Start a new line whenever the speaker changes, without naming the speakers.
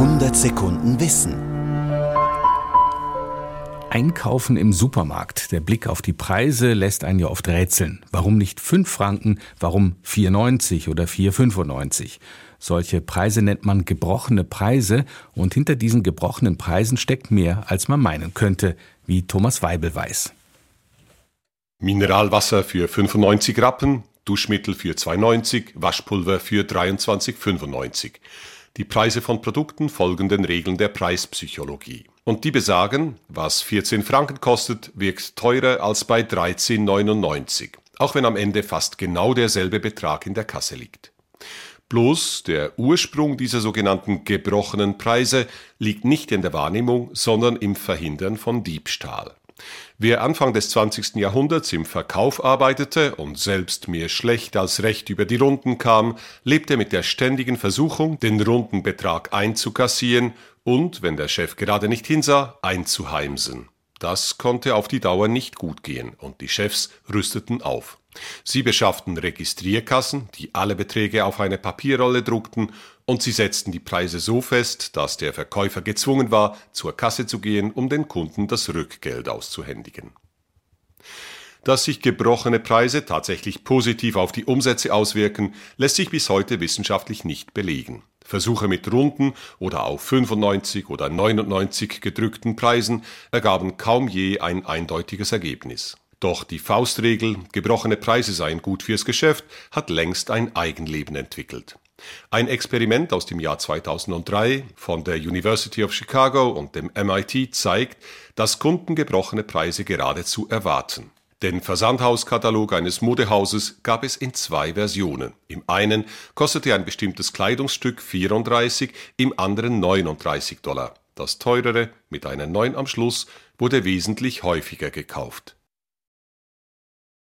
100 Sekunden Wissen.
Einkaufen im Supermarkt. Der Blick auf die Preise lässt einen ja oft rätseln. Warum nicht 5 Franken? Warum 4,90 oder 4,95? Solche Preise nennt man gebrochene Preise und hinter diesen gebrochenen Preisen steckt mehr, als man meinen könnte, wie Thomas Weibel weiß.
Mineralwasser für 95 Rappen, Duschmittel für 2,90, Waschpulver für 23,95. Die Preise von Produkten folgen den Regeln der Preispsychologie. Und die besagen, was 14 Franken kostet, wirkt teurer als bei 13,99, auch wenn am Ende fast genau derselbe Betrag in der Kasse liegt. Bloß der Ursprung dieser sogenannten gebrochenen Preise liegt nicht in der Wahrnehmung, sondern im Verhindern von Diebstahl. Wer Anfang des 20. Jahrhunderts im Verkauf arbeitete und selbst mehr schlecht als recht über die Runden kam, lebte mit der ständigen Versuchung, den runden Betrag einzukassieren und, wenn der Chef gerade nicht hinsah, einzuheimsen. Das konnte auf die Dauer nicht gut gehen und die Chefs rüsteten auf. Sie beschafften Registrierkassen, die alle Beträge auf eine Papierrolle druckten, und sie setzten die Preise so fest, dass der Verkäufer gezwungen war, zur Kasse zu gehen, um den Kunden das Rückgeld auszuhändigen. Dass sich gebrochene Preise tatsächlich positiv auf die Umsätze auswirken, lässt sich bis heute wissenschaftlich nicht belegen. Versuche mit runden oder auf 95 oder 99 gedrückten Preisen ergaben kaum je ein eindeutiges Ergebnis. Doch die Faustregel, gebrochene Preise seien gut fürs Geschäft, hat längst ein Eigenleben entwickelt. Ein Experiment aus dem Jahr 2003 von der University of Chicago und dem MIT zeigt, dass Kunden gebrochene Preise geradezu erwarten. Den Versandhauskatalog eines Modehauses gab es in zwei Versionen. Im einen kostete ein bestimmtes Kleidungsstück 34, im anderen 39 Dollar. Das teurere, mit einer 9 am Schluss, wurde wesentlich häufiger gekauft.